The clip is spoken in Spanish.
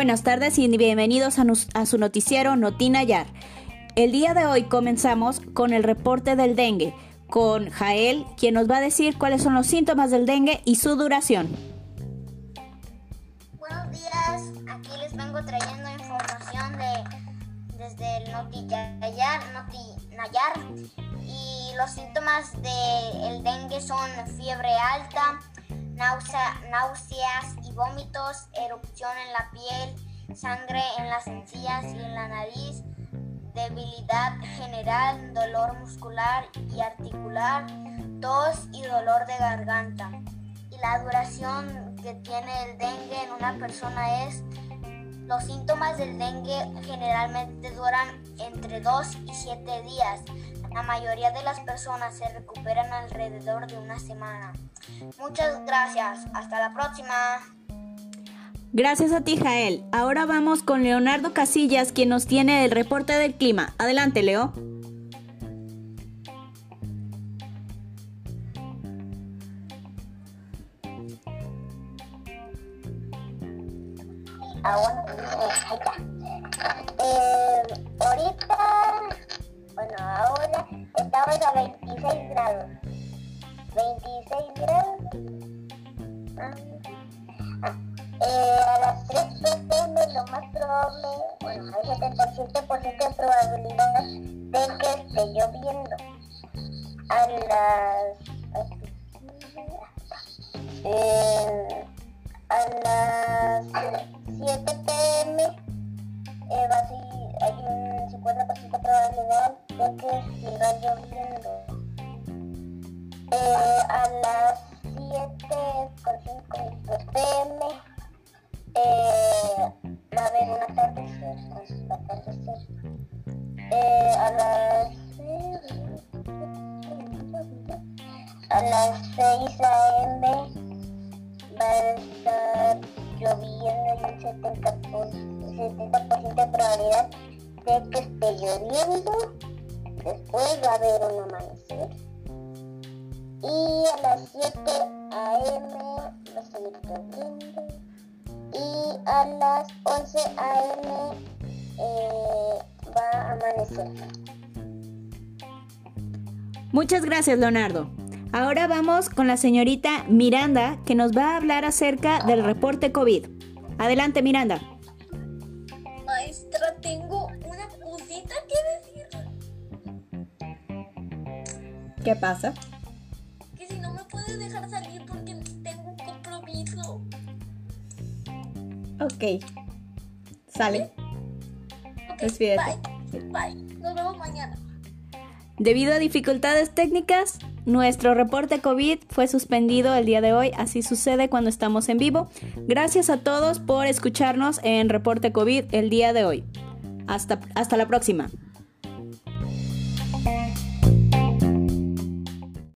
Buenas tardes y bienvenidos a, su noticiero Notina Yar. El día de hoy comenzamos con el reporte del dengue, con Jael, quien nos va a decir cuáles son los síntomas del dengue y su duración. Buenos días, aquí les vengo trayendo información de, desde el Notinayar, Notinayar y los síntomas del dengue son fiebre alta, náuseas y vómitos, erupción en la piel, sangre en las encías y en la nariz, debilidad general, dolor muscular y articular, tos y dolor de garganta. Y la duración que tiene el dengue en una persona es, los síntomas del dengue generalmente duran entre 2 y 7 días. La mayoría de las personas se recuperan alrededor de una semana. Muchas gracias. Hasta la próxima. Gracias a ti, Jael. Ahora vamos con Leonardo Casillas, quien nos tiene el reporte del clima. Adelante, Leo. Ah, eh, ahorita ahora estamos a 26 grados. 26 grados. Ah, eh, a las 3 pm lo más probable, bueno, hay 77% de probabilidad de que esté lloviendo. A las... Eh, que siga lloviendo. Eh, a las 7.5 pm eh, va a haber un atardecer, un atardecer. Eh, a las a las 6 am va a estar lloviendo y un 70%, 70 de probabilidad de que esté lloviendo Después va a haber un amanecer. Y a las 7 a.m. va a seguir lloviendo. Y a las 11 a.m. Eh, va a amanecer. Muchas gracias, Leonardo. Ahora vamos con la señorita Miranda, que nos va a hablar acerca del reporte COVID. Adelante, Miranda. ¿Qué pasa? Que si no me puedes dejar salir porque tengo un compromiso. Ok. Sale. Okay, Bye. Bye. Nos vemos mañana. Debido a dificultades técnicas, nuestro reporte COVID fue suspendido el día de hoy, así sucede cuando estamos en vivo. Gracias a todos por escucharnos en Reporte COVID el día de hoy. Hasta, hasta la próxima.